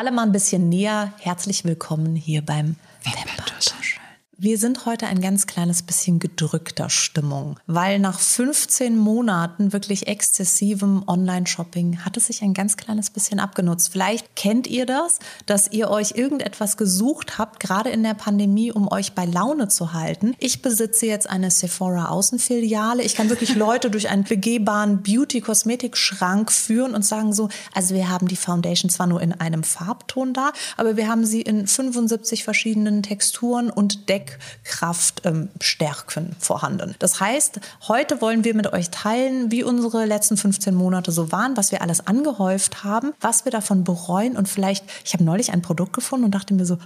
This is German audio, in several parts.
Alle mal ein bisschen näher. Herzlich willkommen hier beim Wimpertusch. Wir sind heute ein ganz kleines bisschen gedrückter Stimmung, weil nach 15 Monaten wirklich exzessivem Online-Shopping hat es sich ein ganz kleines bisschen abgenutzt. Vielleicht kennt ihr das, dass ihr euch irgendetwas gesucht habt, gerade in der Pandemie, um euch bei Laune zu halten. Ich besitze jetzt eine Sephora Außenfiliale. Ich kann wirklich Leute durch einen begehbaren Beauty-Kosmetik-Schrank führen und sagen so, also wir haben die Foundation zwar nur in einem Farbton da, aber wir haben sie in 75 verschiedenen Texturen und Deck Kraftstärken ähm, vorhanden. Das heißt, heute wollen wir mit euch teilen, wie unsere letzten 15 Monate so waren, was wir alles angehäuft haben, was wir davon bereuen und vielleicht, ich habe neulich ein Produkt gefunden und dachte mir so,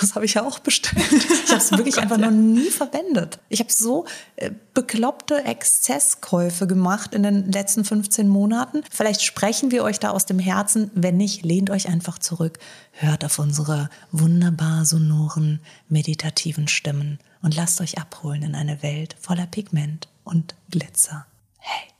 das habe ich ja auch bestellt. Ich habe es wirklich oh einfach noch nie verwendet. Ich habe so äh, bekloppte Exzesskäufe gemacht in den letzten 15 Monaten. Vielleicht sprechen wir euch da aus dem Herzen. Wenn nicht, lehnt euch einfach zurück, hört auf unsere wunderbar sonoren, meditativen Stimmen und lasst euch abholen in eine Welt voller Pigment und Glitzer. Hey.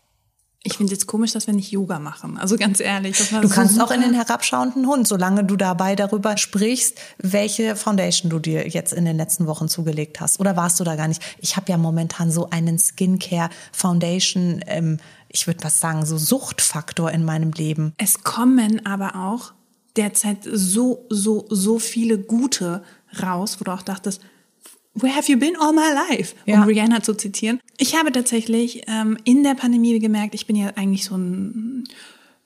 Ich finde es jetzt komisch, dass wir nicht Yoga machen. Also ganz ehrlich. du kannst so auch in den herabschauenden Hund, solange du dabei darüber sprichst, welche Foundation du dir jetzt in den letzten Wochen zugelegt hast. Oder warst du da gar nicht? Ich habe ja momentan so einen Skincare Foundation, ähm, ich würde was sagen, so Suchtfaktor in meinem Leben. Es kommen aber auch derzeit so, so, so viele gute raus, wo du auch dachtest, Where have you been all my life? Um ja. Rihanna zu zitieren. Ich habe tatsächlich ähm, in der Pandemie gemerkt, ich bin ja eigentlich so ein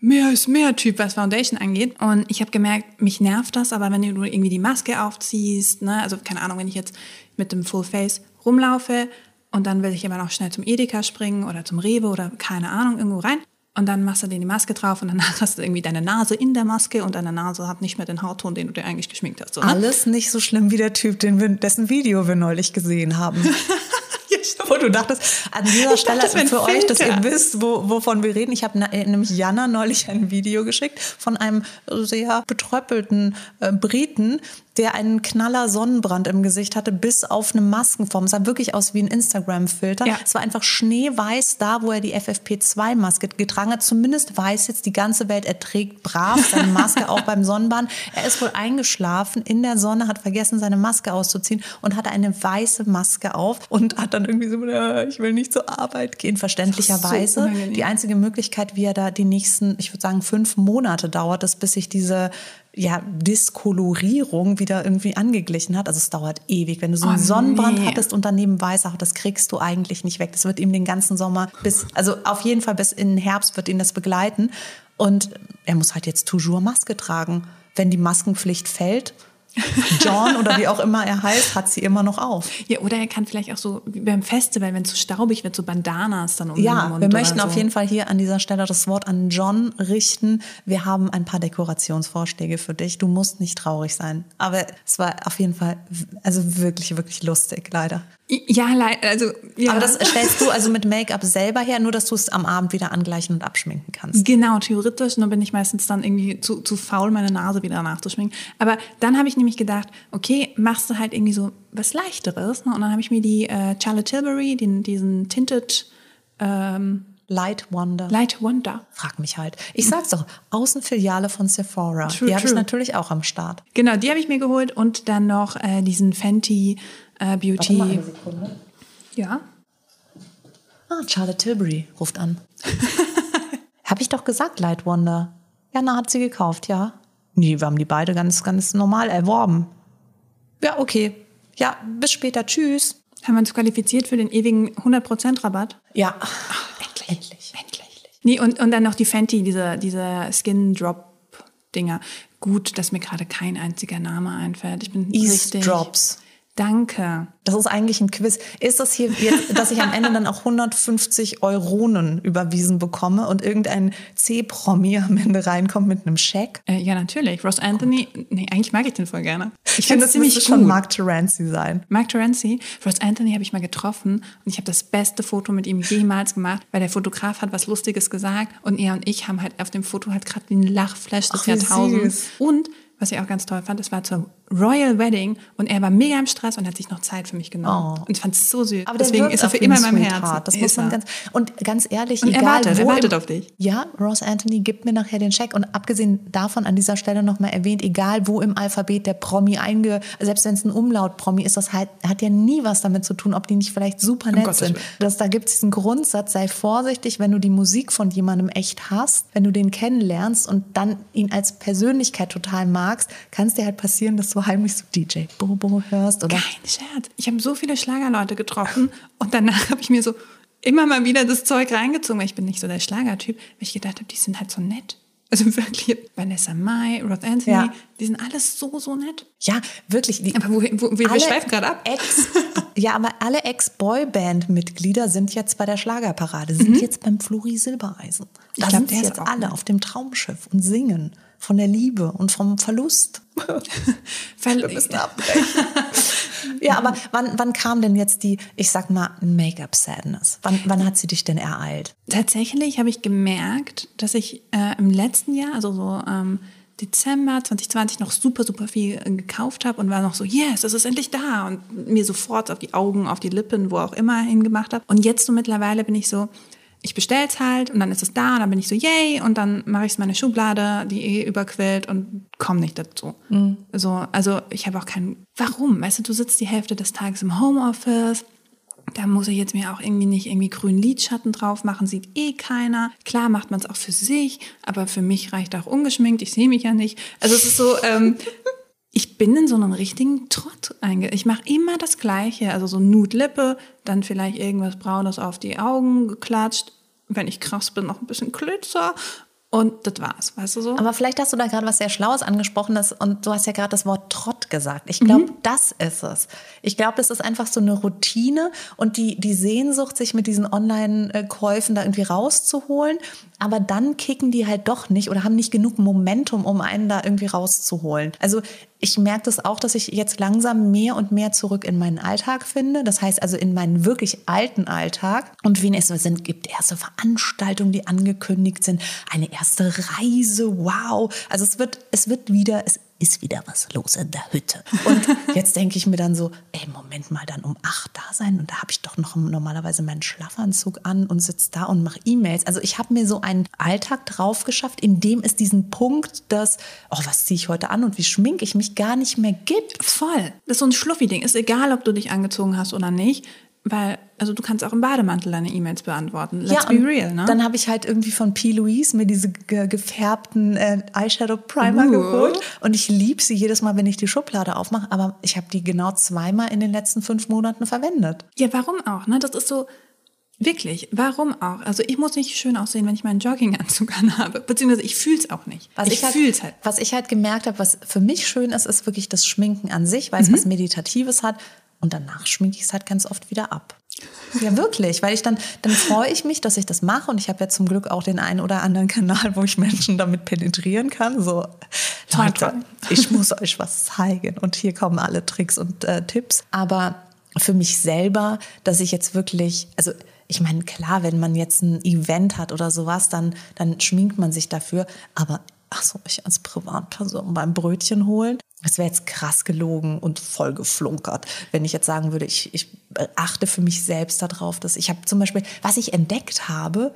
mehr ist mehr Typ, was Foundation angeht. Und ich habe gemerkt, mich nervt das, aber wenn du irgendwie die Maske aufziehst, ne, also keine Ahnung, wenn ich jetzt mit dem Full Face rumlaufe und dann will ich immer noch schnell zum Edeka springen oder zum Rewe oder keine Ahnung, irgendwo rein, und dann machst du dir die Maske drauf und danach hast du irgendwie deine Nase in der Maske und deine Nase hat nicht mehr den Hautton, den du dir eigentlich geschminkt hast. So, ne? Alles nicht so schlimm wie der Typ, den wir, dessen Video wir neulich gesehen haben. wo du dachtest, an dieser Stelle dachte, für euch, dass ihr wisst, wo, wovon wir reden. Ich habe äh, nämlich Jana neulich ein Video geschickt von einem sehr betröppelten äh, Briten, der einen knaller Sonnenbrand im Gesicht hatte, bis auf eine Maskenform. Es sah wirklich aus wie ein Instagram-Filter. Ja. Es war einfach schneeweiß da, wo er die FFP2-Maske getragen hat. Zumindest weiß jetzt die ganze Welt, er trägt brav seine Maske auch beim Sonnenbrand. Er ist wohl eingeschlafen in der Sonne, hat vergessen, seine Maske auszuziehen und hatte eine weiße Maske auf und hat dann irgendwie so, ich will nicht zur Arbeit gehen, verständlicherweise. So die einzige Möglichkeit, wie er da die nächsten, ich würde sagen, fünf Monate dauert es, bis sich diese ja, Diskolorierung wieder irgendwie angeglichen hat. Also es dauert ewig. Wenn du so einen oh, Sonnenbrand nee. hattest und daneben weiß, auch das kriegst du eigentlich nicht weg. Das wird ihm den ganzen Sommer bis, also auf jeden Fall bis in den Herbst wird ihn das begleiten. Und er muss halt jetzt toujours Maske tragen. Wenn die Maskenpflicht fällt, John oder wie auch immer er heißt, hat sie immer noch auf. Ja, oder er kann vielleicht auch so wie beim Festival, wenn es so staubig wird, so Bandanas dann um ja, den Mund. Ja, wir möchten so. auf jeden Fall hier an dieser Stelle das Wort an John richten. Wir haben ein paar Dekorationsvorschläge für dich. Du musst nicht traurig sein. Aber es war auf jeden Fall, also wirklich, wirklich lustig, leider. Ja, also ja. Aber das stellst du also mit Make-up selber her, nur dass du es am Abend wieder angleichen und abschminken kannst. Genau, theoretisch. Nur bin ich meistens dann irgendwie zu, zu faul, meine Nase wieder nachzuschminken. Aber dann habe ich nämlich gedacht, okay, machst du halt irgendwie so was Leichteres. Ne? Und dann habe ich mir die äh, Charlotte Tilbury, den, diesen Tinted ähm, Light Wonder. Light Wonder. Frag mich halt. Ich sag's doch, Außenfiliale von Sephora. True, die habe ich natürlich auch am Start. Genau, die habe ich mir geholt und dann noch äh, diesen Fenty äh, Beauty. Warte mal eine Sekunde. Ja. Ah, Charlotte Tilbury ruft an. Habe ich doch gesagt, Light Wonder. Jana hat sie gekauft, ja. Nee, wir haben die beide ganz, ganz normal erworben. Ja, okay. Ja, bis später. Tschüss. Haben wir uns qualifiziert für den ewigen 100% Rabatt? Ja. Ach, endlich. Endlich. Endlich. Nee, und, und dann noch die Fenty, diese, diese Skin Drop Dinger. Gut, dass mir gerade kein einziger Name einfällt. Ich bin Ease richtig. Drops. Danke. Das ist eigentlich ein Quiz. Ist das hier jetzt, dass ich am Ende dann auch 150 Euronen überwiesen bekomme und irgendein C-Promi am Ende reinkommt mit einem Scheck? Äh, ja, natürlich. Ross Anthony, nee, eigentlich mag ich den voll gerne. Ich finde, das ziemlich gut. schon Mark Terenzi sein. Mark Terenzi, Ross Anthony habe ich mal getroffen und ich habe das beste Foto mit ihm jemals gemacht, weil der Fotograf hat was Lustiges gesagt und er und ich haben halt auf dem Foto halt gerade den Lachflash des Ach, Jahrtausends. Und was ich auch ganz toll fand, es war zur Royal Wedding und er war mega im Stress und hat sich noch Zeit für mich genommen. Oh. Und ich fand es so süß. Aber Deswegen ist er für immer in meinem Herzen. Das muss man ganz, und ganz ehrlich, und egal er wartet, er wartet auf dich. Ja, Ross Anthony gibt mir nachher den Check. Und abgesehen davon an dieser Stelle nochmal erwähnt, egal wo im Alphabet der Promi einge, selbst wenn es ein Umlaut-Promi ist, das halt, hat ja nie was damit zu tun, ob die nicht vielleicht super nett Gottes sind. Das, da gibt es diesen Grundsatz, sei vorsichtig, wenn du die Musik von jemandem echt hast, wenn du den kennenlernst und dann ihn als Persönlichkeit total magst, kann es dir halt passieren, dass du heimlich so DJ Bobo hörst oder Kein Scherz. Ich habe so viele Schlagerleute getroffen und danach habe ich mir so immer mal wieder das Zeug reingezogen, weil ich bin nicht so der Schlagertyp, weil ich gedacht habe, die sind halt so nett. Also wirklich, Vanessa Mai, Roth Anthony, Ja. die sind alles so, so nett. Ja, wirklich. Die, Aber wo, wo, wir, schweifen gerade ab. Ex, ja, aber alle Ex-Boyband-Mitglieder sind jetzt bei der Schlagerparade, sind jetzt beim Flori Silbereisen. Da Mhm. Ich glaub, sind der sie ist jetzt alle auf dem Traumschiff und singen von der Liebe und vom Verlust. Weil, Ja, aber wann, wann kam denn jetzt die, ich sag mal, Make-up-Sadness? Wann, wann hat sie dich denn ereilt? Tatsächlich habe ich gemerkt, dass ich äh, im letzten Jahr, also so ähm, Dezember 2020, noch super, super viel äh, gekauft habe und war noch so, yes, es ist endlich da und mir sofort auf die Augen, auf die Lippen, wo auch immer hingemacht habe. Und jetzt so mittlerweile bin ich so, ich bestell's halt und dann ist es da und dann bin ich so, yay, und dann mache ich es in meine Schublade, die eh überquillt und komme nicht dazu. So, also ich habe auch keinen, warum? Weißt du, du sitzt die Hälfte des Tages im Homeoffice, da muss ich jetzt mir auch irgendwie nicht irgendwie grünen Lidschatten drauf machen, sieht eh keiner. Klar macht man es auch für sich, aber für mich reicht auch ungeschminkt, ich sehe mich ja nicht. Also es ist so, ähm, ich bin in so einen richtigen Trott einge... Ich mache immer das Gleiche, also so Nude-Lippe, dann vielleicht irgendwas Braunes auf die Augen geklatscht, wenn ich krass bin, noch ein bisschen Glitzer und das war's, weißt du so? Aber vielleicht hast du da gerade was sehr Schlaues angesprochen das, und du hast ja gerade das Wort Trott gesagt. Ich glaube, das ist es. Ich glaube, das ist einfach so eine Routine und die, die Sehnsucht, sich mit diesen Online-Käufen da irgendwie rauszuholen. Aber dann kicken die halt doch nicht oder haben nicht genug Momentum, um einen da irgendwie rauszuholen. Also ich merke das auch, dass ich jetzt langsam mehr und mehr zurück in meinen Alltag finde. Das heißt also in meinen wirklich alten Alltag. Und wie es sind, gibt erste Veranstaltungen, die angekündigt sind, eine erste Reise, wow. Also es wird, es wird wieder, es ist wieder was los in der Hütte. Und jetzt denke ich mir dann so, ey, Moment mal, dann um acht da sein und da habe ich doch noch normalerweise meinen Schlafanzug an und sitze da und mache E-Mails. Also ich habe mir so einen Alltag drauf geschafft, in dem es diesen Punkt, dass, oh, was ziehe ich heute an und wie schminke ich mich, gar nicht mehr gibt. Voll. Das ist so ein Schluffi-Ding. Ist egal, ob du dich angezogen hast oder nicht. Weil, also du kannst auch im Bademantel deine E-Mails beantworten. Let's be und real, ne? Dann habe ich halt irgendwie von P. Louise mir diese ge gefärbten äh, Eyeshadow Primer Uh. geholt. Und ich liebe sie jedes Mal, wenn ich die Schublade aufmache. Aber ich habe die genau zweimal in den letzten fünf Monaten verwendet. Ja, warum auch? Ne? Das ist so, wirklich, warum auch? Also ich muss nicht schön aussehen, wenn ich meinen Jogginganzug anhabe. Beziehungsweise ich fühle es auch nicht. Was ich halt, fühle es halt. Was ich halt gemerkt habe, was für mich schön ist, ist wirklich das Schminken an sich, weil es Mhm. was Meditatives hat. Und danach schminke ich es halt ganz oft wieder ab. Ja, wirklich, weil ich dann, dann freue ich mich, dass ich das mache und ich habe ja zum Glück auch den einen oder anderen Kanal, wo ich Menschen damit penetrieren kann. So, Leute, ich muss euch was zeigen und hier kommen alle Tricks und äh, Tipps. Aber für mich selber, dass ich jetzt wirklich, also ich meine, klar, wenn man jetzt ein Event hat oder sowas, dann, dann schminkt man sich dafür. Aber ach so, ich als Privatperson beim Brötchen holen, das wäre jetzt krass gelogen und voll geflunkert, wenn ich jetzt sagen würde, ich, ich achte für mich selbst darauf, dass ich habe zum Beispiel, was ich entdeckt habe,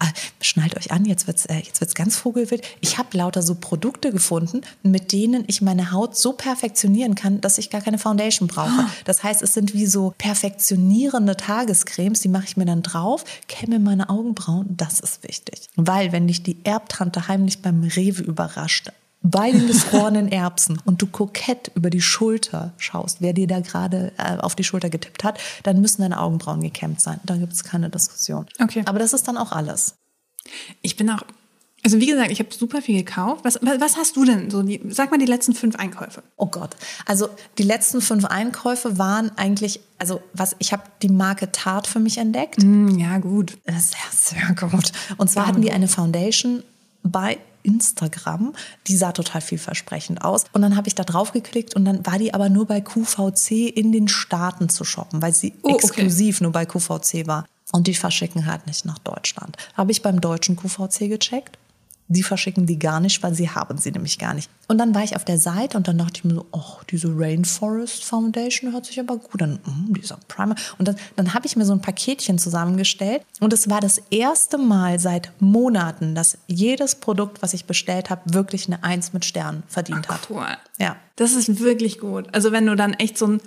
äh, schnallt euch an, jetzt wird's, äh, jetzt wird's ganz vogelwild. Ich habe lauter so Produkte gefunden, mit denen ich meine Haut so perfektionieren kann, dass ich gar keine Foundation brauche. Das heißt, es sind wie so perfektionierende Tagescremes, die mache ich mir dann drauf, kämme meine Augenbrauen, das ist wichtig. Weil wenn dich die Erbtante heimlich beim Rewe überrascht, bei den gefrorenen Erbsen und du kokett über die Schulter schaust, wer dir da gerade äh, auf die Schulter getippt hat, dann müssen deine Augenbrauen gekämmt sein. Da gibt es keine Diskussion. Okay. Aber das ist dann auch alles. Ich bin auch, also wie gesagt, ich habe super viel gekauft. Was, was hast du denn? So die, sag mal die letzten fünf Einkäufe. Oh Gott. Also die letzten fünf Einkäufe waren eigentlich, also was, ich habe die Marke Tarte für mich entdeckt. Hm, ja, gut. Sehr, sehr gut. Und zwar hatten die eine Foundation bei Instagram, die sah total vielversprechend aus. Und dann habe ich da drauf geklickt und dann war die aber nur bei QVC in den Staaten zu shoppen, weil sie Oh, okay. exklusiv nur bei QVC war. Und die verschicken halt nicht nach Deutschland. Habe ich beim deutschen QVC gecheckt. Die verschicken die gar nicht, weil sie haben sie nämlich gar nicht. Und dann war ich auf der Seite und dann dachte ich mir so, oh, diese Rainforest Foundation hört sich aber gut an. Mm, dieser Primer. Und dann, dann habe ich mir so ein Paketchen zusammengestellt. Und es war das erste Mal seit Monaten, dass jedes Produkt, was ich bestellt habe, wirklich eine Eins mit Sternen verdient Ach, hat. Cool. Ja. Das ist wirklich gut. Also wenn du dann echt so ein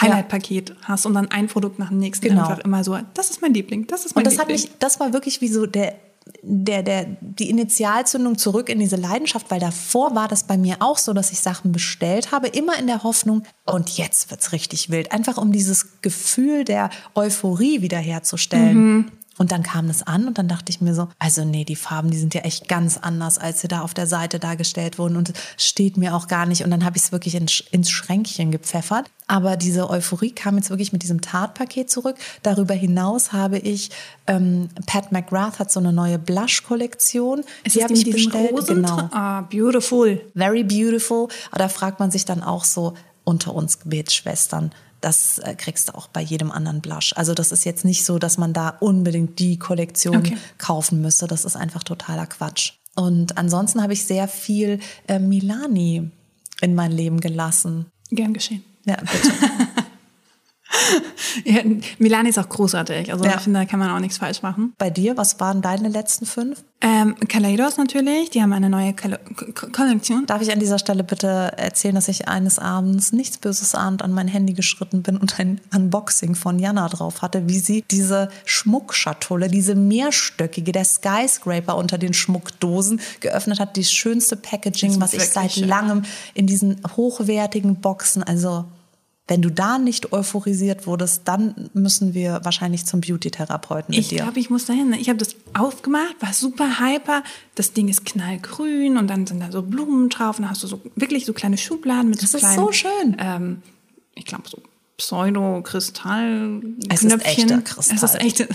Highlight-Paket hast und dann ein Produkt nach dem nächsten Genau. einfach immer so, das ist mein Liebling, das ist mein Und das hat Liebling. mich, das war wirklich wie so der, der, der, die Initialzündung zurück in diese Leidenschaft, weil davor war das bei mir auch so, dass ich Sachen bestellt habe, immer in der Hoffnung, und jetzt wird's richtig wild. Einfach um dieses Gefühl der Euphorie wiederherzustellen. Und dann kam es an und dann dachte ich mir so, also nee, die Farben, die sind ja echt ganz anders, als sie da auf der Seite dargestellt wurden und es steht mir auch gar nicht. Und dann habe ich es wirklich in, ins Schränkchen gepfeffert. Aber diese Euphorie kam jetzt wirklich mit diesem Tartpaket zurück. Darüber hinaus habe ich, ähm, Pat McGrath hat so eine neue Blush-Kollektion. Die habe ich bestellt. Rosen Genau. Ah, beautiful. Very beautiful. Aber da fragt man sich dann auch so unter uns Gebetsschwestern. Das äh, kriegst du auch bei jedem anderen Blush. Also das ist jetzt nicht so, dass man da unbedingt die Kollektion Okay. kaufen müsste. Das ist einfach totaler Quatsch. Und ansonsten habe ich sehr viel äh, Milani in mein Leben gelassen. Gern geschehen. Ja, bitte. Ja, Milani ist auch großartig. Also Ja. ich finde, da kann man auch nichts falsch machen. Bei dir, was waren deine letzten fünf? Ähm, Kaleidos natürlich, die haben eine neue Kale Ko- Ko- Kollektion. Darf ich an dieser Stelle bitte erzählen, dass ich eines Abends nichts Böses ahnt an mein Handy geschritten bin und ein Unboxing von Jana drauf hatte, wie sie diese Schmuckschatulle, diese mehrstöckige, der Skyscraper unter den Schmuckdosen geöffnet hat. Die schönste Packaging, Das was ich seit schön. langem in diesen hochwertigen Boxen, also wenn du da nicht euphorisiert wurdest, dann müssen wir wahrscheinlich zum Beauty-Therapeuten mit Ich dir. glaube, ich muss dahin. Ich habe das aufgemacht, war super hyper. Das Ding ist knallgrün und dann sind da so Blumen drauf und dann hast du so wirklich so kleine Schubladen mit Das so ist kleinen. so schön. Ähm, ich glaube so Pseudo-Kristall. Es ist echter Kristall. Es ist echt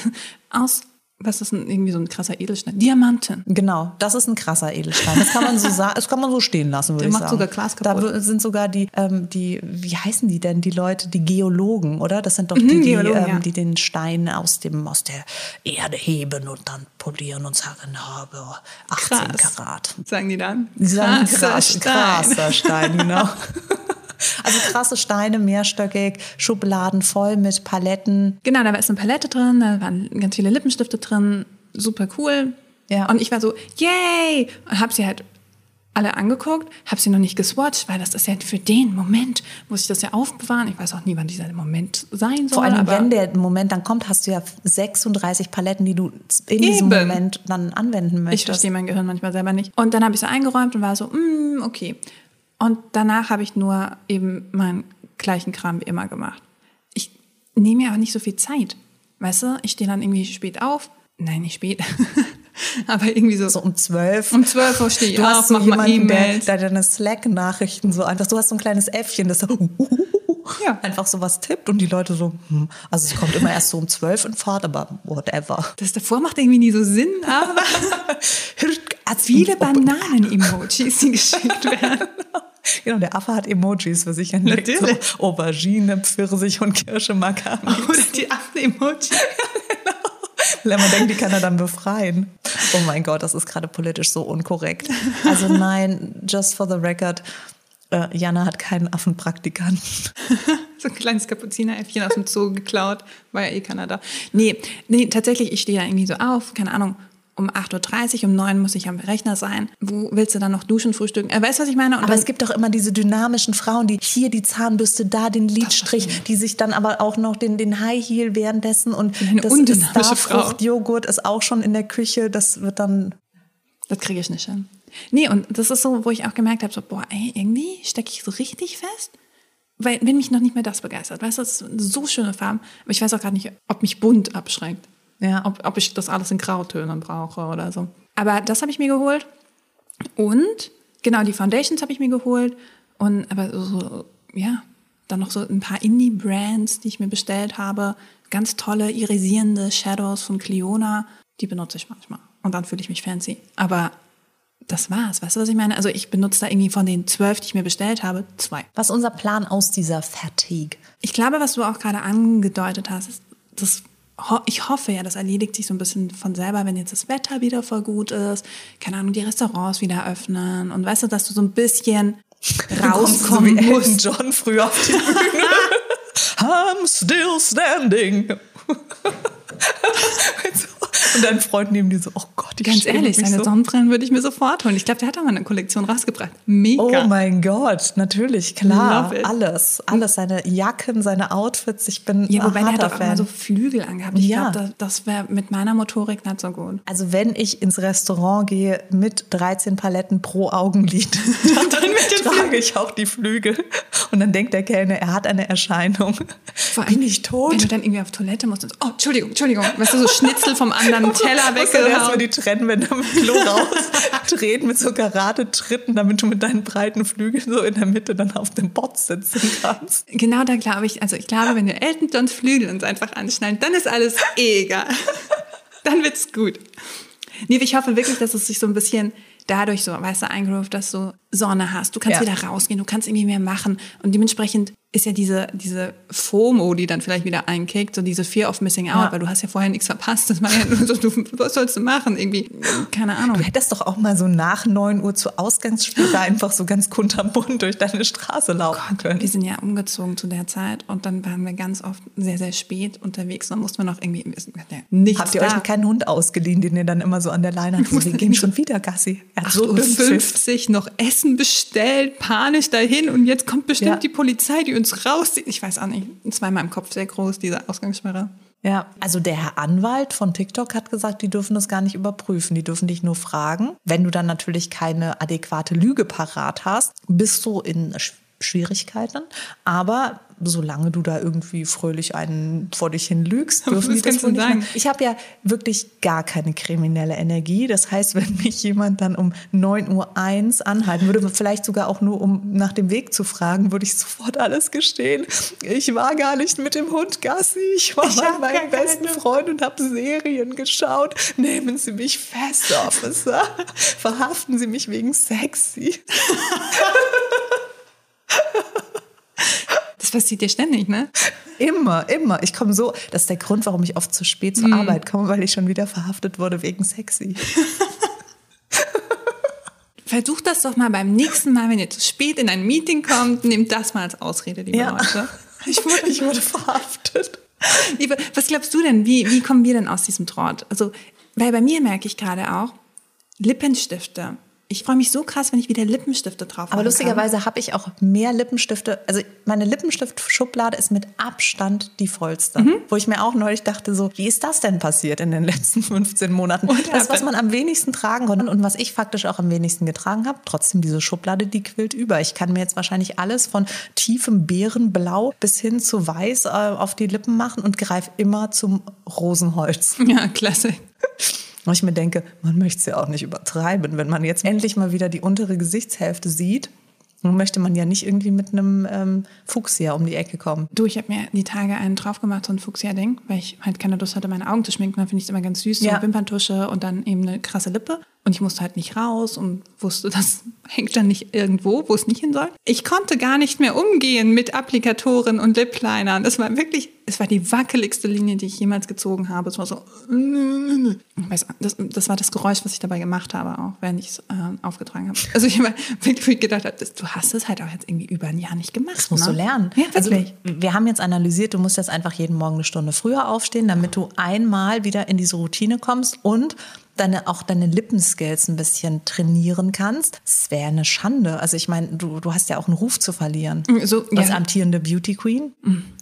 aus. Was ist denn irgendwie so ein krasser Edelstein? Diamanten. Genau, das ist ein krasser Edelstein. Das kann man so sagen, das kann man so stehen lassen, würde Der ich macht sagen. sogar Glas Da kaputt. sind sogar die, ähm, die, wie heißen die denn, die Leute, die Geologen, oder? Das sind doch die, die, Mhm, Geologen, ähm, ja. die den Stein aus dem, aus der Erde heben und dann polieren und sagen, habe 18 Krass. Karat. Sagen die dann? Die sagen Krasser krass, Stein. krasser Stein, genau. Also krasse Steine, mehrstöckig, Schubladen voll mit Paletten. Genau, da war ist eine Palette drin, da waren ganz viele Lippenstifte drin, super cool. Ja. Und ich war so, yay! Und hab sie halt alle angeguckt, hab sie noch nicht geswatcht, weil das ist ja für den Moment, muss ich das ja aufbewahren. Ich weiß auch nie, wann dieser Moment sein soll. Vor allem, aber wenn der Moment dann kommt, hast du ja 36 Paletten, die du in diesem Eben. Moment dann anwenden ich möchtest. verstehe mein Gehirn manchmal selber nicht. Und dann habe ich sie eingeräumt und war so, mm, okay. Und danach habe ich nur eben meinen gleichen Kram wie immer gemacht. Ich nehme mir aber nicht so viel Zeit. Weißt du, ich stehe dann irgendwie spät auf. Nein, nicht spät. aber irgendwie so. so um zwölf. Um 12 Uhr stehe ich Du auf, hast so mach mal jemanden, der, deine Slack-Nachrichten so einfach, du hast so ein kleines Äffchen, das so Ja. einfach so was tippt und die Leute so, hm. also es kommt immer erst so um zwölf in Fahrt, aber whatever. Das davor macht irgendwie nie so Sinn, aber viele Bananen-Emojis, die geschickt werden. Genau, der Affe hat Emojis für sich entdeckt. Natürlich. So Aubergine, Pfirsich und Kirsche mag am Oder die Affen-Emojis. Weil man denkt, die kann er dann befreien. Oh mein Gott, das ist gerade politisch so unkorrekt. Also nein, just for the record, äh, Jana hat keinen Affenpraktikanten. So ein kleines Kapuzineräffchen aus dem Zoo geklaut, war ja eh keiner da. Nee, nee, tatsächlich, ich stehe da irgendwie so auf, keine Ahnung, um 8.30 Uhr, um 9 Uhr muss ich am Rechner sein. Wo willst du dann noch duschen, frühstücken? Äh, weißt du, was ich meine? Und Aber es gibt doch immer diese dynamischen Frauen, die hier die Zahnbürste, da den Lidstrich, die sich dann aber auch noch den, den High Heel währenddessen und Eine das undynamische. Fruchtjoghurt ist auch schon in der Küche. Das wird dann das kriege ich nicht hin. Nee, und das ist so, wo ich auch gemerkt habe, so, boah, ey, irgendwie stecke ich so richtig fest. Weil, wenn mich noch nicht mehr das begeistert, weißt du, das sind so schöne Farben, aber ich weiß auch gar nicht, ob mich bunt abschreckt. Ja. Ob, ob ich das alles in Grautönen brauche oder so. Aber das habe ich mir geholt. Und, genau, die Foundations habe ich mir geholt. Und, aber so, so, ja, dann noch so ein paar Indie-Brands, die ich mir bestellt habe. Ganz tolle, irisierende Shadows von Cliona. Die benutze ich manchmal. Und dann fühle ich mich fancy. Aber das war's. Weißt du, was ich meine? Also ich benutze da irgendwie von den zwölf, die ich mir bestellt habe, zwei. Was ist unser Plan aus dieser Fatigue? Ich glaube, was du auch gerade angedeutet hast, ist das ho ich hoffe ja, das erledigt sich so ein bisschen von selber, wenn jetzt das Wetter wieder voll gut ist, keine Ahnung, die Restaurants wieder öffnen und weißt du, dass du so ein bisschen rauskommen so wie. John früher auf die Bühne. I'm still standing. Und dein Freund neben dir so, oh Gott, ich Ganz ehrlich, seine so. Sonnenbrillen würde ich mir sofort holen. Ich glaube, der hat auch mal eine Kollektion rausgebracht. Mega. Oh mein Gott, natürlich, klar. Alles, alles, seine Jacken, seine Outfits. Ich bin Ja, wobei ein der hat auch immer so Flügel angehabt. Ich Ja. glaube, das, das wäre mit meiner Motorik nicht so gut. Also wenn ich ins Restaurant gehe mit 13 Paletten pro Augenlid, dann, trage ich auch die Flügel. Und dann denkt der Kellner, er hat eine Erscheinung. Vor Bin allem, ich tot? Wenn du dann irgendwie auf Toilette musst und so, oh, Entschuldigung, Entschuldigung. Weißt du, so Schnitzel vom anderen Teller Musst dann erstmal weggehauen. die Trennwände am Klo rausdrehen mit so Karate-Tritten, damit du mit deinen breiten Flügeln so in der Mitte dann auf dem Bot sitzen kannst. Genau da glaube ich, also ich glaube, wenn wir Elton Johns Flügel uns einfach anschneiden, dann ist alles eh egal. dann wird's gut. Nee, ich hoffe wirklich, dass es sich so ein bisschen dadurch so, weißt du, eingroovt, dass du Sonne hast. Du kannst Ja. wieder rausgehen, du kannst irgendwie mehr machen. Und dementsprechend ist ja diese, diese FOMO, die dann vielleicht wieder einkickt, so diese Fear of Missing Out, Ja. weil du hast ja vorher nichts verpasst. Das war ja nur so, du, was sollst du machen? Irgendwie, keine Ahnung. Du hättest doch auch mal so nach 9 Uhr zu Ausgangsspiel da einfach so ganz kunterbunt durch deine Straße laufen können. Wir sind ja umgezogen zu der Zeit und dann waren wir ganz oft sehr, sehr spät unterwegs. Dann mussten wir noch irgendwie nichts Habt ihr da. euch keinen Hund ausgeliehen, den ihr dann immer so an der Leine habt? Wir gehen schon wieder Gassi. Er hat so 8.50 Dünnpfiff. Uhr 50 noch Essen bestellt, panisch dahin und jetzt kommt bestimmt Ja. die Polizei, die uns rauszieht. Ich weiß auch nicht, es war in meinem Kopf sehr groß, diese Ausgangssperre. Ja, also der Herr Anwalt von TikTok hat gesagt, die dürfen das gar nicht überprüfen. Die dürfen dich nur fragen. Wenn du dann natürlich keine adäquate Lüge parat hast, bist du in Sch- Schwierigkeiten. Aber solange du da irgendwie fröhlich einen vor dich hin lügst, dürfen die das wohl nicht sagen? machen. Ich habe ja wirklich gar keine kriminelle Energie. Das heißt, wenn mich jemand dann um 9.01 Uhr anhalten würde, vielleicht sogar auch nur um nach dem Weg zu fragen, würde ich sofort alles gestehen. Ich war gar nicht mit dem Hund Gassi. Ich war Ich bei meinem gar keine- besten Freund und habe Serien geschaut. Nehmen Sie mich fest, Officer. Verhaften Sie mich wegen sexy. Das passiert dir ständig, ne? Immer, immer. Ich komme so, das ist der Grund, warum ich oft zu spät zur Arbeit komme, weil ich schon wieder verhaftet wurde wegen sexy. Versucht das doch mal beim nächsten Mal, wenn ihr zu spät in ein Meeting kommt, nehmt das mal als Ausrede, liebe Ja. Leute. Ich wurde, ich wurde verhaftet. Liebe, was glaubst du denn, wie, wie kommen wir denn aus diesem Trott? Also, weil bei mir merke ich gerade auch, Lippenstifte. Ich freue mich so krass, wenn ich wieder Lippenstifte drauf Aber machen lustigerweise habe ich auch mehr Lippenstifte. Also meine Lippenstift-Schublade ist mit Abstand die vollste. Wo ich mir auch neulich dachte, so, wie ist das denn passiert in den letzten 15 Monaten? What das, was man am wenigsten tragen konnte und was ich faktisch auch am wenigsten getragen habe, trotzdem diese Schublade, die quillt über. Ich kann mir jetzt wahrscheinlich alles von tiefem Bärenblau bis hin zu weiß äh, auf die Lippen machen und greife immer zum Rosenholz. Ja, klasse. Wo ich mir denke, man möchte es ja auch nicht übertreiben. Wenn man jetzt endlich mal wieder die untere Gesichtshälfte sieht, dann möchte man ja nicht irgendwie mit einem ähm, Fuchsia um die Ecke kommen. Du, ich habe mir die Tage einen drauf gemacht, so ein Fuchsia-Ding, weil ich halt keine Lust hatte, meine Augen zu schminken. Dann finde ich es immer ganz süß, Ja. so Wimperntusche und dann eben eine krasse Lippe. Und ich musste halt nicht raus und wusste, das hängt dann nicht irgendwo, wo es nicht hin soll. Ich konnte gar nicht mehr umgehen mit Applikatoren und Liplinern. Das war wirklich, es war die wackeligste Linie, die ich jemals gezogen habe. Es war so, das, das war das Geräusch, was ich dabei gemacht habe, auch während ich es äh, aufgetragen habe. Also ich war wirklich gedacht, habe, das- du hast es halt auch jetzt irgendwie über ein Jahr nicht gemacht. Das musst ne? du lernen. Ja, also wirklich. wir haben jetzt analysiert, du musst jetzt einfach jeden Morgen eine Stunde früher aufstehen, damit du einmal wieder in diese Routine kommst und deine, auch deine Lippenskills ein bisschen trainieren kannst. Es wäre eine Schande. Also ich meine, du, du hast ja auch einen Ruf zu verlieren. So, als ja. amtierende Beauty Queen.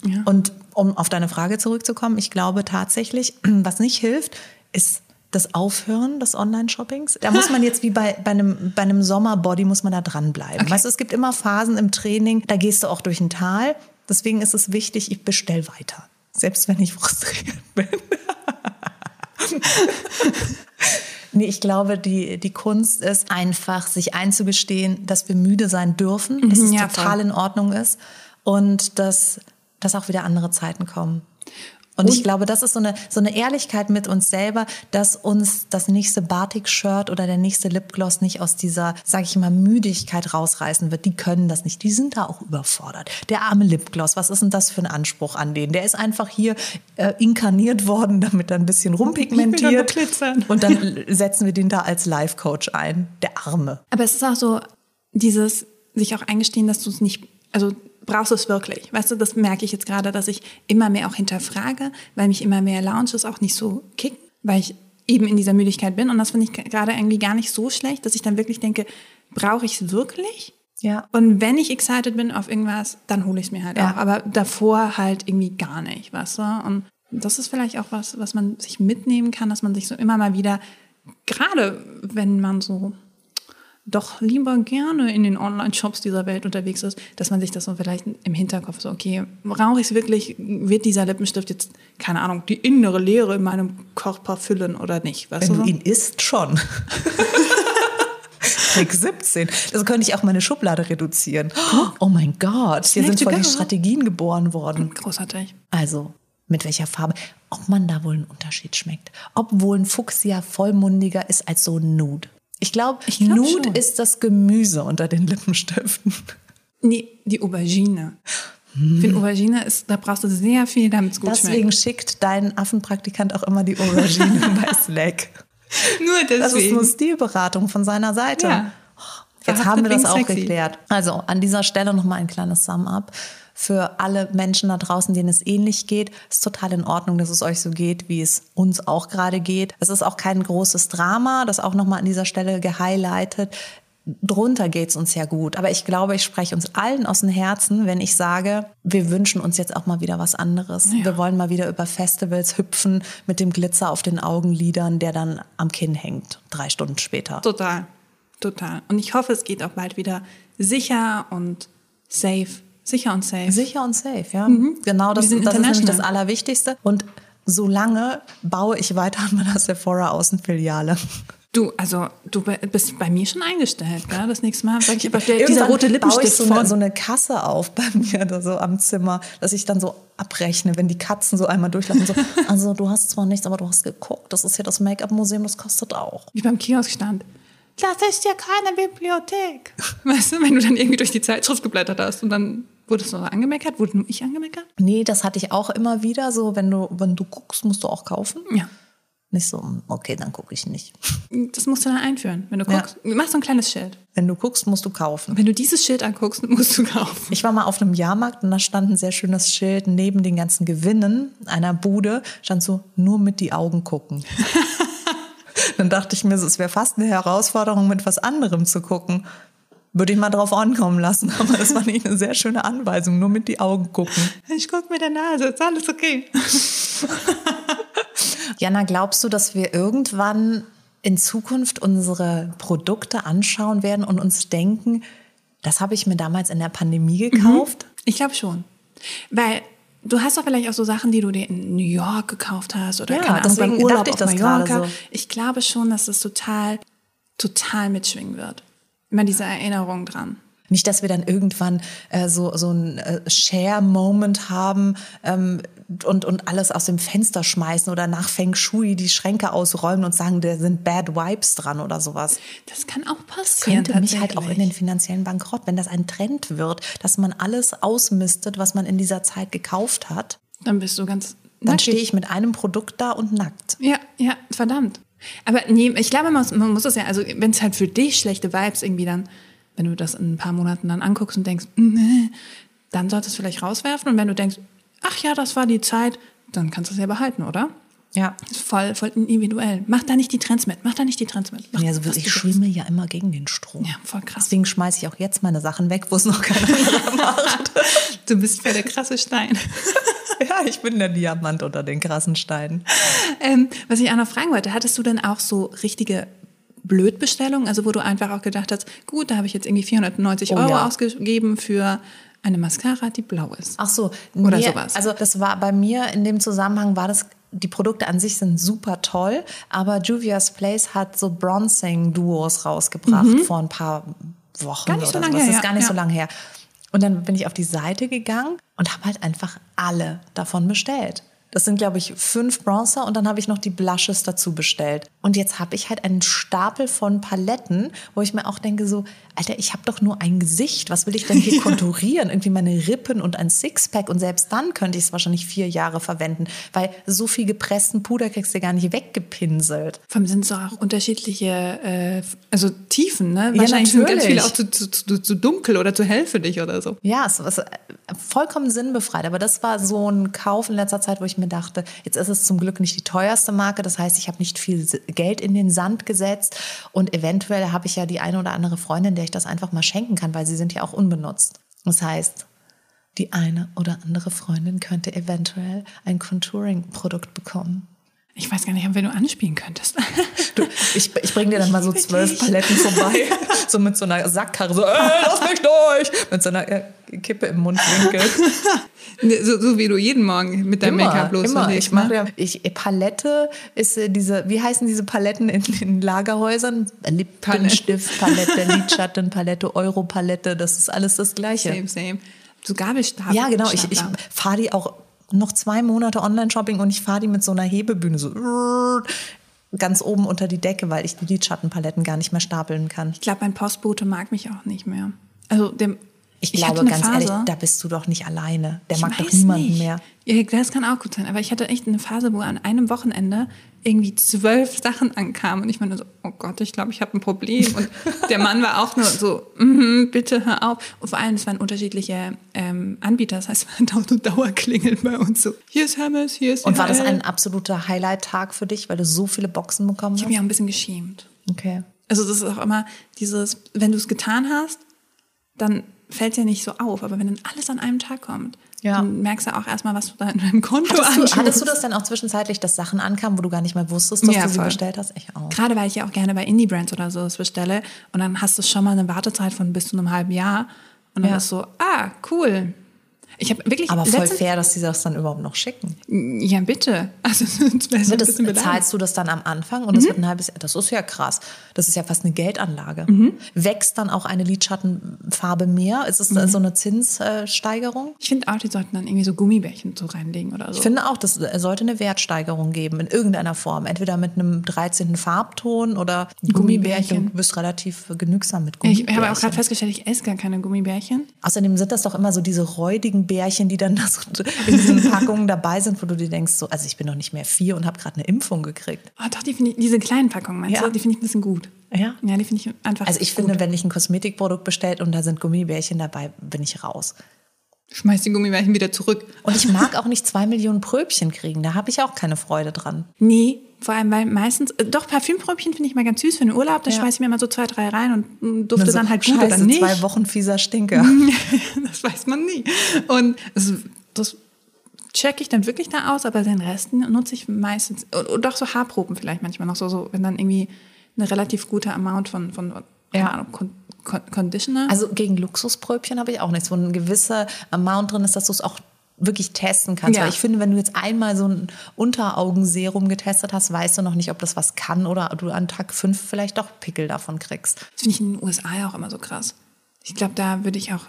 ja. Und um auf deine Frage zurückzukommen, ich glaube tatsächlich, was nicht hilft, ist das Aufhören des Online-Shoppings. Da muss man jetzt wie bei, bei einem, bei einem Sommerbody muss man da dranbleiben. Weißt du, es gibt immer Phasen im Training, da gehst du auch durch ein Tal. Deswegen ist es wichtig, ich bestell weiter. Selbst wenn ich frustriert bin. Nee, ich glaube, die, die Kunst ist einfach, sich einzugestehen, dass wir müde sein dürfen, dass es Mhm, ja, total voll. in Ordnung ist und dass, dass auch wieder andere Zeiten kommen. Und, ich glaube, das ist so eine, so eine Ehrlichkeit mit uns selber, dass uns das nächste Batik-Shirt oder der nächste Lipgloss nicht aus dieser, sag ich mal, Müdigkeit rausreißen wird. Die können das nicht. Die sind da auch überfordert. Der arme Lipgloss, was ist denn das für ein Anspruch an den? Der ist einfach hier äh, inkarniert worden, damit er ein bisschen rumpigmentiert. Und dann setzen wir den da als Life-Coach ein. Der Arme. Aber es ist auch so, dieses sich auch eingestehen, dass du es nicht, also brauchst du es wirklich? Weißt du, das merke ich jetzt gerade, dass ich immer mehr auch hinterfrage, weil mich immer mehr Lounges auch nicht so kicken, weil ich eben in dieser Müdigkeit bin. Und das finde ich gerade irgendwie gar nicht so schlecht, dass ich dann wirklich denke, brauche ich es wirklich? Ja. Und wenn ich excited bin auf irgendwas, dann hole ich es mir halt ja. auch. Aber davor halt irgendwie gar nicht, weißt du? Und das ist vielleicht auch was, was man sich mitnehmen kann, dass man sich so immer mal wieder, gerade wenn man so doch lieber gerne in den Online-Shops dieser Welt unterwegs ist, dass man sich das so vielleicht im Hinterkopf so, okay, brauche ich es wirklich, wird dieser Lippenstift jetzt, keine Ahnung, die innere Leere in meinem Körper füllen oder nicht? Weißt Wenn du, so? ihn isst, schon. Trick 17. Das könnte ich auch meine Schublade reduzieren. Oh mein Gott, hier sind voll die Strategien geboren worden. Großartig. Also, mit welcher Farbe? Ob man da wohl einen Unterschied schmeckt. Ob wohl ein Fuchsia vollmundiger ist als so ein Nude. Ich glaube, glaub Nude schon. ist das Gemüse unter den Lippenstiften. Nee, die Aubergine. Hm. Für Aubergine ist, da brauchst du sehr viel, damit es gut Deswegen schmeckt. Deswegen schickt dein Affenpraktikant auch immer die Aubergine bei Slack. Nur deswegen. Das ist eine Stilberatung von seiner Seite. Ja. Jetzt haben wir das auch sexy. geklärt. Also an dieser Stelle nochmal ein kleines Sum-up für alle Menschen da draußen, denen es ähnlich geht. Ist total in Ordnung, dass es euch so geht, wie es uns auch gerade geht. Es ist auch kein großes Drama, das auch nochmal an dieser Stelle gehighlightet. Drunter geht's uns ja gut. Aber ich glaube, ich spreche uns allen aus dem Herzen, wenn ich sage, wir wünschen uns jetzt auch mal wieder was anderes. Ja. Wir wollen mal wieder über Festivals hüpfen mit dem Glitzer auf den Augenlidern, der dann am Kinn hängt, drei Stunden später. Total, total. Und ich hoffe, es geht auch bald wieder sicher und safe Sicher und safe. Sicher und safe, ja. Mhm. Genau, das, das ist nämlich das Allerwichtigste. Und solange baue ich weiter an meiner Sephora Außenfiliale. Du, also du bist bei mir schon eingestellt, gell? Das nächste Mal sag ich einfach, der, dieser rote Lippenstift baue ich so eine, so eine Kasse auf bei mir da so am Zimmer, dass ich dann so abrechne, wenn die Katzen so einmal durchlaufen. So, also du hast zwar nichts, aber du hast geguckt. Das ist hier das Make-up-Museum, das kostet auch. Wie beim Kiosk stand. Das ist ja keine Bibliothek. Weißt du, wenn du dann irgendwie durch die Zeitschrift geblättert hast und dann Wurdest du angemeckert? Wurde nur ich angemeckert? Nee, das hatte ich auch immer wieder. So, wenn du, wenn du guckst, musst du auch kaufen. Ja. Nicht so, okay, dann gucke ich nicht. Das musst du dann einführen. Wenn du guckst, ja. mach so ein kleines Schild. Wenn du guckst, musst du kaufen. Wenn du dieses Schild anguckst, musst du kaufen. Ich war mal auf einem Jahrmarkt und da stand ein sehr schönes Schild neben den ganzen Gewinnen einer Bude, stand so, nur mit die Augen gucken. dann dachte ich mir, es wäre fast eine Herausforderung, mit was anderem zu gucken. Würde ich mal drauf ankommen lassen. Aber das war nicht eine sehr schöne Anweisung. Nur mit die Augen gucken. Ich gucke mit der Nase, ist alles okay. Jana, glaubst du, dass wir irgendwann in Zukunft unsere Produkte anschauen werden und uns denken, das habe ich mir damals in der Pandemie gekauft? Mhm. Ich glaube schon. Weil du hast doch vielleicht auch so Sachen, die du dir in New York gekauft hast oder ja, keine Ahnung, beim Urlaub ich auf Mallorca. So. Ich glaube schon, dass es total, total mitschwingen wird immer diese Erinnerung dran. Nicht, dass wir dann irgendwann äh, so, so ein äh, Share-Moment haben ähm, und, und alles aus dem Fenster schmeißen oder nach Feng Shui die Schränke ausräumen und sagen, da sind Bad Vibes dran oder sowas. Das kann auch passieren. Könnte mich halt auch in den finanziellen Bankrott, wenn das ein Trend wird, dass man alles ausmistet, was man in dieser Zeit gekauft hat. Dann bist du ganz. Dann stehe ich mit einem Produkt da und nackt. Ja, ja, verdammt. Aber nee, ich glaube, man muss, man muss das ja, also wenn es halt für dich schlechte Vibes irgendwie dann, wenn du das in ein paar Monaten dann anguckst und denkst, nee, dann solltest du vielleicht rauswerfen. Und wenn du denkst, ach ja, das war die Zeit, dann kannst du es ja behalten, oder? Ja. Voll, voll individuell. Mach da nicht die Trends mit. Mach da nicht die Trends mit. Mach, ja, also ich schwimme ja immer gegen den Strom. Ja, voll krass. Deswegen schmeiße ich auch jetzt meine Sachen weg, wo es noch keiner macht. Du bist voll der krasse Stein. ja, ich bin der Diamant unter den krassen Steinen. Ähm, was ich auch noch fragen wollte, hattest du denn auch so richtige Blödbestellungen, also wo du einfach auch gedacht hast, gut, da habe ich jetzt irgendwie 490 oh, Euro ja. ausgegeben für eine Mascara, die blau ist. Ach so, oder nee, sowas. Also das war bei mir in dem Zusammenhang war das die Produkte an sich sind super toll, aber Juvia's Place hat so Bronzing-Duos rausgebracht mhm. vor ein paar Wochen. Gar nicht so lange her. Das ist gar nicht ja. so lange her. Und dann bin ich auf die Seite gegangen und habe halt einfach alle davon bestellt. Das sind, glaube ich, fünf Bronzer und dann habe ich noch die Blushes dazu bestellt. Und jetzt habe ich halt einen Stapel von Paletten, wo ich mir auch denke so, Alter, ich habe doch nur ein Gesicht. Was will ich denn hier konturieren? Irgendwie meine Rippen und ein Sixpack. Und selbst dann könnte ich es wahrscheinlich vier Jahre verwenden, weil so viel gepressten Puder kriegst du gar nicht weggepinselt. Vor allem sind es auch unterschiedliche, äh, also Tiefen, ne? Ja, Wahrscheinlich sind ganz viele auch zu, zu, zu, zu dunkel oder zu hell für dich oder so. Ja, es ist vollkommen sinnbefreit. Aber das war so ein Kauf in letzter Zeit, wo ich mir dachte, jetzt ist es zum Glück nicht die teuerste Marke. Das heißt, ich habe nicht viel Geld in den Sand gesetzt. Und eventuell habe ich ja die eine oder andere Freundin, der ich das einfach mal schenken kann, weil sie sind ja auch unbenutzt. Das heißt, die eine oder andere Freundin könnte eventuell ein Contouring-Produkt bekommen. Ich weiß gar nicht, wen du anspielen könntest. Du, ich, ich bringe dir dann mal so zwölf Paletten vorbei, so mit so einer Sackkarre, so, ey, lass mich durch, mit so einer äh, Kippe im Mundwinkel. so, so wie du jeden Morgen mit deinem Make-up immer. loslegst. Ich mache ne? ja, ich, Palette ist äh, diese, wie heißen diese Paletten in, in Lagerhäusern? Lippenstiftpalette, Lidschattenpalette, Europalette, das ist alles das Gleiche. Same, same. So Gabelstab. Ja, genau. Ich, ich fahre die auch noch zwei Monate Online-Shopping und ich fahre die mit so einer Hebebühne so ganz oben unter die Decke, weil ich die Lidschattenpaletten gar nicht mehr stapeln kann. Ich glaube, mein Postbote mag mich auch nicht mehr. Also dem, Ich, hatte glaube, eine ganz Phase, ehrlich, da bist du doch nicht alleine. Der ich mag doch niemanden nicht. mehr. Ja, das kann auch gut sein. Aber ich hatte echt eine Phase, wo an einem Wochenende irgendwie zwölf Sachen ankamen. Und ich meine so, oh Gott, ich glaube, ich habe ein Problem. Und der Mann war auch nur so, mhm, bitte hör auf. Und vor allem, es waren unterschiedliche ähm, Anbieter. Das heißt, es waren so Dauerklingeln bei uns. So, hier ist Hermes, hier ist Und war das ein absoluter Highlight-Tag für dich, weil du so viele Boxen bekommen Ich hast? habe mich auch ein bisschen geschämt. Okay. Also das ist auch immer dieses, wenn du es getan hast, dann fällt dir nicht so auf. Aber wenn dann alles an einem Tag kommt, Ja. dann merkst du auch erstmal, was du da in deinem Konto Hattest du, hattest du das dann auch zwischenzeitlich, dass Sachen ankamen, wo du gar nicht mehr wusstest, dass Ja, du sie voll. bestellt hast? Ich auch. Gerade weil ich ja auch gerne bei Indie-Brands oder so das bestelle und dann hast du schon mal eine Wartezeit von bis zu einem halben Jahr und dann Ja. ist so, ah, cool. Ich habe wirklich Aber voll fair, dass die das dann überhaupt noch schicken. Ja, bitte. Also ein Wird das, zahlst du das dann am Anfang und es wird ein halbes Jahr? Das ist ja krass. Das ist ja fast eine Geldanlage. Wächst dann auch eine Lidschattenfarbe mehr? Ist es so eine Zinssteigerung? Ich finde auch, die sollten dann irgendwie so Gummibärchen so reinlegen oder so. Ich finde auch, das sollte eine Wertsteigerung geben in irgendeiner Form. Entweder mit einem 13. Farbton oder Gummibärchen. Gummibärchen. Du bist relativ genügsam mit ich Gummibärchen. habe auch gerade festgestellt, ich esse gar keine Gummibärchen. Außerdem sind das doch immer so diese räudigen Bärchen, die dann da so in diesen Packungen dabei sind, wo du dir denkst, so, also ich bin noch nicht mehr vier und habe gerade eine Impfung gekriegt. Oh, doch, die ich, diese kleinen Packungen, meinst Ja. du? Die finde ich ein bisschen gut. Ja. Ja, die finde ich einfach Also ich gut. finde, wenn ich ein Kosmetikprodukt bestellt und da sind Gummibärchen dabei, bin ich raus. Schmeiß die Gummibärchen wieder zurück. Und ich mag auch nicht zwei Millionen Pröbchen kriegen. Da habe ich auch keine Freude dran. Nee, vor allem, weil meistens, äh, doch, Parfümpröbchen finde ich mal ganz süß für den Urlaub. Da Ja. schmeiße ich mir mal so zwei, drei rein und mm, dufte so, dann halt gut scheiße, oder nicht. zwei Wochen fieser Stinker. das weiß man nie. Und das, das checke ich dann wirklich da aus, aber den Rest nutze ich meistens, und, auch so Haarproben vielleicht manchmal noch so, so wenn dann irgendwie eine relativ gute Amount von, von Ja. Ahnung, Con Con Conditioner. Also gegen Luxuspröbchen habe ich auch nichts, wo ein gewisser Amount drin ist, dass du es auch wirklich testen kannst. Ja. Weil ich finde, wenn du jetzt einmal so ein Unteraugenserum getestet hast, weißt du noch nicht, ob das was kann oder du an Tag fünf vielleicht doch Pickel davon kriegst. Das finde ich in den USA ja auch immer so krass. Ich glaube, da würde ich auch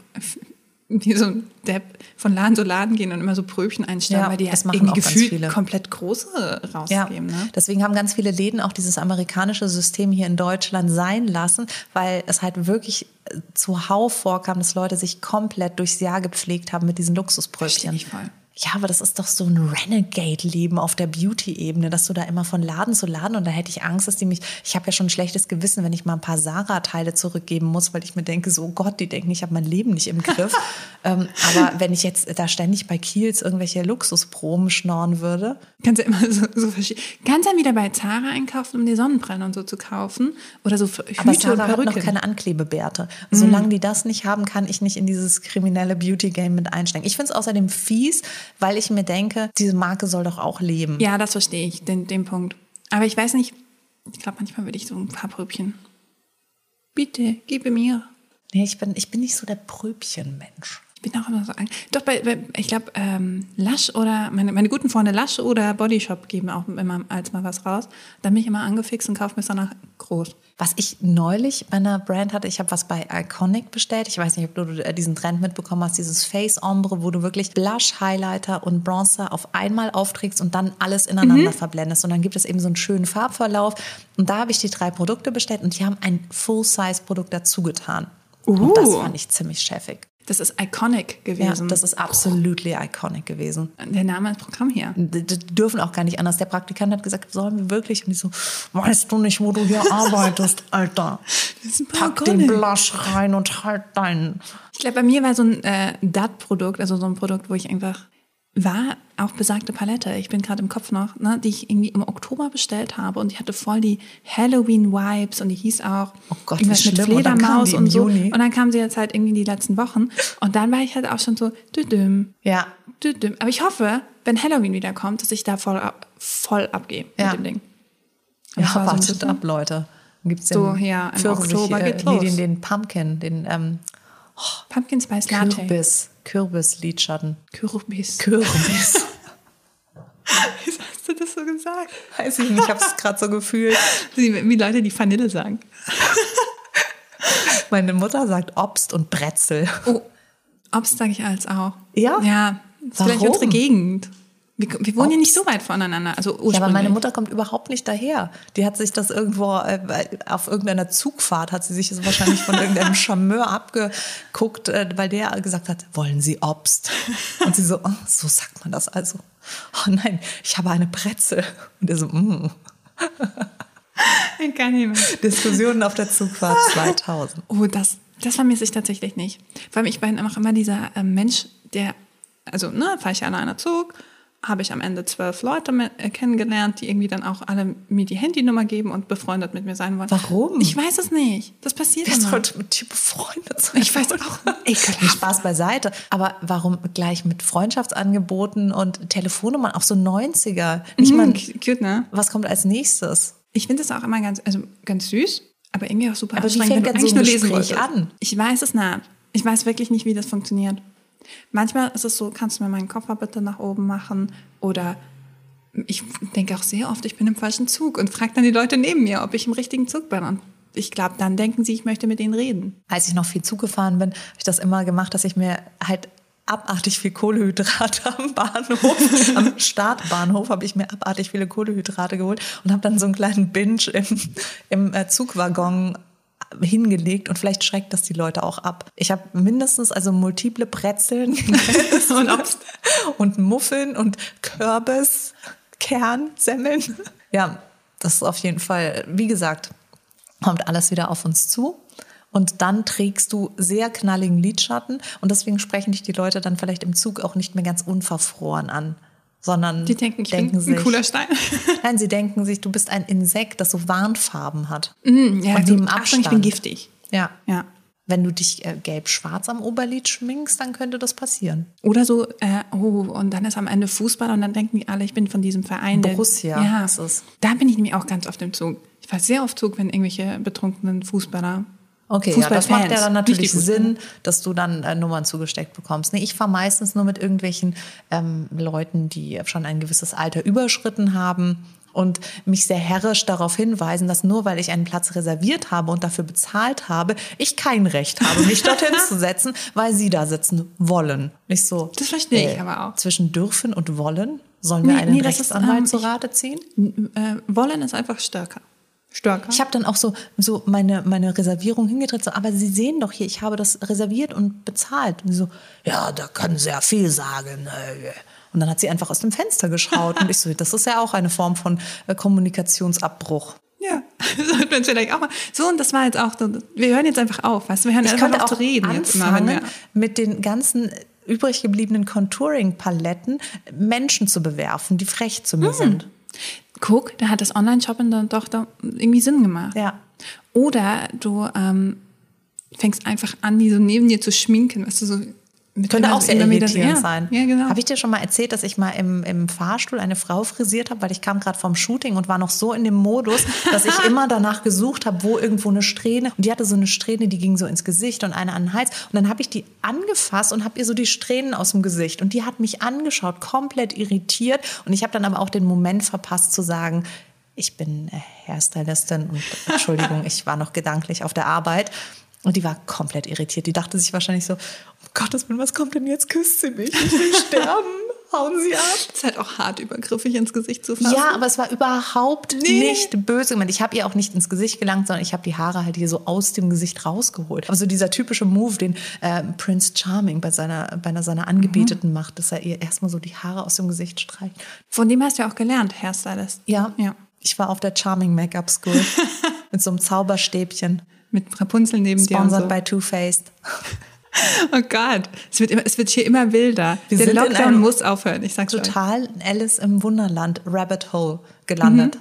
wie so ein Depp von Laden zu Laden gehen und immer so Pröbchen einstellen, Ja, weil die das ja machen irgendwie gefühlt komplett große rausgeben. Ne? deswegen haben ganz viele Läden auch dieses amerikanische System hier in Deutschland sein lassen, weil es halt wirklich äh, zuhauf vorkam, dass Leute sich komplett durchs Jahr gepflegt haben mit diesen Verstehe Luxuspröbchen. ich voll. Ja, aber das ist doch so ein Renegade-Leben auf der Beauty-Ebene, dass du da immer von Laden zu Laden und da hätte ich Angst, dass die mich, ich habe ja schon ein schlechtes Gewissen, wenn ich mal ein paar Sarah-Teile zurückgeben muss, weil ich mir denke, so oh Gott, die denken, ich habe mein Leben nicht im Griff. ähm, aber wenn ich jetzt da ständig bei Kiels irgendwelche Luxusproben schnorren würde, Kannst ja immer so, so verschieden. Kannst dann wieder bei Zara einkaufen, um die Sonnenbrille und so zu kaufen. Oder so Hüte aber Sarah hat noch keine Anklebebärte. Solange die das nicht haben, kann ich nicht in dieses kriminelle Beauty-Game mit einsteigen. Ich finde es außerdem fies, weil ich mir denke, diese Marke soll doch auch leben. Ja, das verstehe ich, den, den Punkt. Aber ich weiß nicht, ich glaube, manchmal würde ich so ein paar Pröbchen. Bitte, gib mir. Nee, ich bin, ich bin nicht so der Pröbchenmensch. Ich bin auch immer so ang- Doch, bei, bei ich glaube, ähm, Lush oder meine, meine guten Freunde Lush oder Body Shop geben auch immer als mal was raus. Dann bin ich immer angefixt und kaufe mir es danach groß. Was ich neulich bei einer Brand hatte, ich habe was bei Iconic bestellt. Ich weiß nicht, ob du äh, diesen Trend mitbekommen hast, dieses Face Ombre, wo du wirklich Blush, Highlighter und Bronzer auf einmal aufträgst und dann alles ineinander verblendest. Und dann gibt es eben so einen schönen Farbverlauf. Und da habe ich die drei Produkte bestellt und die haben ein Full-Size-Produkt dazu getan. Und das Uh. fand ich ziemlich chefig. Das ist iconic Ja, gewesen. das ist absolutely iconic gewesen. der Name als Programm hier. Die, die dürfen auch gar nicht anders. Der Praktikant hat gesagt, sollen wir wirklich? Und ich so, weißt du nicht, wo du hier arbeitest, Alter? Das ist Pack den Blush rein und halt deinen. Ich glaube, bei mir war so ein äh, DAT-Produkt, also so ein Produkt, wo ich einfach war auch besagte Palette. Ich bin gerade im Kopf noch, ne, die ich irgendwie im Oktober bestellt habe und die hatte voll die Halloween-Vibes und die hieß auch Oh Gott, irgendwas mit. Und Fledermaus und so. Juni. Und dann kam sie jetzt halt irgendwie die letzten Wochen und dann war ich halt auch schon so düdüm, Ja, düdüm. Aber ich hoffe, wenn Halloween wieder kommt, dass ich da voll, ab, voll abgehe Ja. mit dem Ding. Und ja so wartet bisschen- ab, Leute. Dann gibt's So, ja, im Oktober äh, geht's nee, los. den, den Pumpkin, den ähm, Pumpkin Spice Latte. Kürbis, Kürbis-Lidschatten. Kürbis. Kürbis. Wieso hast du das so gesagt? Weiß ich nicht, ich habe es gerade so gefühlt. Wie, wie Leute, die Vanille sagen. Meine Mutter sagt Obst und Brezel. Oh, Obst sage ich als auch. Ja? Ja, ist vielleicht Warum? unsere Gegend. Wir, wir wohnen ja nicht so weit voneinander. Also ursprünglich. Ja, aber meine Mutter kommt überhaupt nicht daher. Die hat sich das irgendwo äh, auf irgendeiner Zugfahrt hat sie sich das wahrscheinlich von irgendeinem Charmeur abgeguckt, äh, weil der gesagt hat, wollen Sie Obst? Und sie so, oh, so sagt man das also. Oh nein, ich habe eine Brezel. Und er so, mm. Ich kann nicht mehr. Diskussionen auf der Zugfahrt 2000. Oh, das, das vermisse ich tatsächlich nicht. Vor allem, ich bin auch immer dieser äh, Mensch, der, also, ne, fahre ich alleine Zug, habe ich am Ende zwölf Leute äh, kennengelernt, die irgendwie dann auch alle mir die Handynummer geben und befreundet mit mir sein wollen. Warum? Ich weiß es nicht. Das passiert immer. sollte mit dir befreundet sein? Ich weiß auch. Ekelhaft. Spaß beiseite. Aber warum gleich mit Freundschaftsangeboten und Telefonnummern, auch so 90er? Ich Mhm, meine, cute, ne? was kommt als nächstes? Ich finde es auch immer ganz, also ganz süß, aber irgendwie auch super Aber wie anstrengend, fängt wenn denn du so ein eigentlich nur lesen Gespräch an? Ich weiß es nicht. Ich weiß wirklich nicht, wie das funktioniert. Manchmal ist es so, kannst du mir meinen Koffer bitte nach oben machen? Oder ich denke auch sehr oft, ich bin im falschen Zug und frage dann die Leute neben mir, ob ich im richtigen Zug bin. Und ich glaube, dann denken sie, ich möchte mit ihnen reden. Als ich noch viel Zug gefahren bin, habe ich das immer gemacht, dass ich mir halt abartig viel Kohlehydrate am Bahnhof, am Startbahnhof habe ich mir abartig viele Kohlehydrate geholt und habe dann so einen kleinen Binge im, im äh, Zugwaggon hingelegt und vielleicht schreckt das die Leute auch ab. Ich habe mindestens also multiple Brezeln und, und Muffeln und Kürbis, Kernsemmeln. Ja, das ist auf jeden Fall, wie gesagt, kommt alles wieder auf uns zu. Und dann trägst du sehr knalligen Lidschatten und deswegen sprechen dich die Leute dann vielleicht im Zug auch nicht mehr ganz unverfroren an, sondern Die denken, ich denken bin ein cooler Stein. Nein, sie denken sich, du bist ein Insekt, das so Warnfarben hat. Mm, ja, und Achtung, Abstand. ich bin giftig. Ja. Ja. Wenn du dich äh, gelb-schwarz am Oberlid schminkst, dann könnte das passieren. Oder so, äh, oh, und dann ist am Ende Fußball und dann denken die alle, ich bin von diesem Verein. Borussia ja, ist es. Da bin ich nämlich auch ganz oft im Zug. Ich fahre sehr oft Zug, wenn irgendwelche betrunkenen Fußballer. Okay, ja, das macht ja dann natürlich. Sinn, dass du dann äh, Nummern zugesteckt bekommst. Nee, ich fahre meistens nur mit irgendwelchen ähm, Leuten, die schon ein gewisses Alter überschritten haben und mich sehr herrisch darauf hinweisen, dass nur weil ich einen Platz reserviert habe und dafür bezahlt habe, ich kein Recht habe, mich dorthin zu setzen, weil sie da sitzen wollen. Nicht so. Das verstehe ich äh, aber auch. Zwischen dürfen und wollen sollen wir Nee, einen nee, ist, Rechtsanwalt ähm, zu ich- Rate ziehen? Äh, wollen ist einfach stärker. Stärker. Ich habe dann auch so, so meine, meine Reservierung hingedreht, so, aber Sie sehen doch hier, ich habe das reserviert und bezahlt. Und so, ja, da können Sie ja viel sagen. äh. Und dann hat sie einfach aus dem Fenster geschaut. und ich so, das ist ja auch eine Form von äh, Kommunikationsabbruch. ja, sollten wir uns vielleicht auch mal. So, und das war jetzt auch, so, wir hören jetzt einfach auf, weißt du, wir hören Ich einfach auf auch zu reden jetzt immer, anfangen, mit den ganzen übrig gebliebenen Contouring-Paletten Menschen zu bewerfen, die frech zu Hm. mir sind. Guck, da hat das Online-Shopping dann doch da irgendwie Sinn gemacht. Ja. Oder du ähm, fängst einfach an, die so neben dir zu schminken, weißt du, so Könnte auch sehr irritierend ja. sein. Ja, genau. Habe ich dir schon mal erzählt, dass ich mal im, im Fahrstuhl eine Frau frisiert habe, weil ich kam gerade vom Shooting und war noch so in dem Modus, dass ich immer danach gesucht habe, wo irgendwo eine Strähne. Und die hatte so eine Strähne, die ging so ins Gesicht und eine an den Hals. Und dann habe ich die angefasst und habe ihr so die Strähnen aus dem Gesicht. Und die hat mich angeschaut, komplett irritiert. Und ich habe dann aber auch den Moment verpasst zu sagen, ich bin Hairstylistin und Entschuldigung, ich war noch gedanklich auf der Arbeit. Und die war komplett irritiert. Die dachte sich wahrscheinlich so, Gottes Willen, was kommt denn jetzt? Küsst sie mich? Ich will sterben. Hauen sie ab. Das ist halt auch hart, übergriffig ins Gesicht zu fassen. Ja, aber es war überhaupt nee. nicht böse gemeint. Ich habe ihr auch nicht ins Gesicht gelangt, sondern ich habe die Haare halt hier so aus dem Gesicht rausgeholt. Also dieser typische Move, den äh, Prince Charming bei seiner, bei seiner Angebeteten mhm. macht, dass er ihr erstmal so die Haare aus dem Gesicht streicht. Von dem hast du ja auch gelernt, Hairstylist. Ja. ja. Ich war auf der Charming Make-up School mit so einem Zauberstäbchen. Mit Rapunzel neben Sponsored dir. Sponsored so. by Too Faced. Oh Gott, es wird, immer, es wird hier immer wilder. Wir Der Lockdown muss aufhören, ich sag's Total euch. Alice im Wunderland, Rabbit Hole gelandet. Mhm.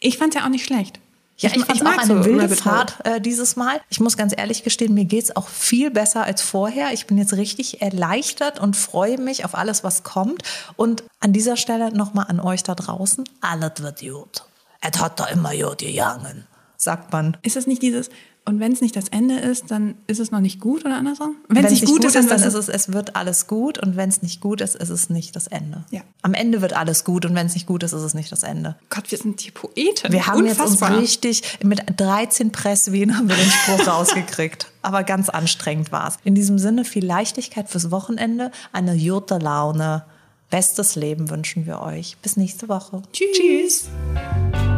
Ich fand's ja auch nicht schlecht. Ja, ich, ich fand auch eine so wilde Fahrt äh, dieses Mal. Ich muss ganz ehrlich gestehen, mir geht's auch viel besser als vorher. Ich bin jetzt richtig erleichtert und freue mich auf alles, was kommt. Und an dieser Stelle nochmal an euch da draußen. Alles wird gut. Es hat da immer gut gegangen, sagt man. Ist es nicht dieses, und wenn es nicht das Ende ist, dann ist es noch nicht gut oder andersrum? Wenn es nicht gut, ist, dann, dann ist es, es wird alles gut. Und wenn es nicht gut ist, ist es nicht das Ende. Ja. Am Ende wird alles gut und wenn es nicht gut ist, ist es nicht das Ende. Gott, wir sind die Poeten. Wir haben Unfassbar. jetzt uns richtig, mit 13 Presswehen haben wir den Spruch rausgekriegt. Aber ganz anstrengend war es. In diesem Sinne viel Leichtigkeit fürs Wochenende, eine gute Laune. Bestes Leben wünschen wir euch. Bis nächste Woche. Tschüss. Tschüss.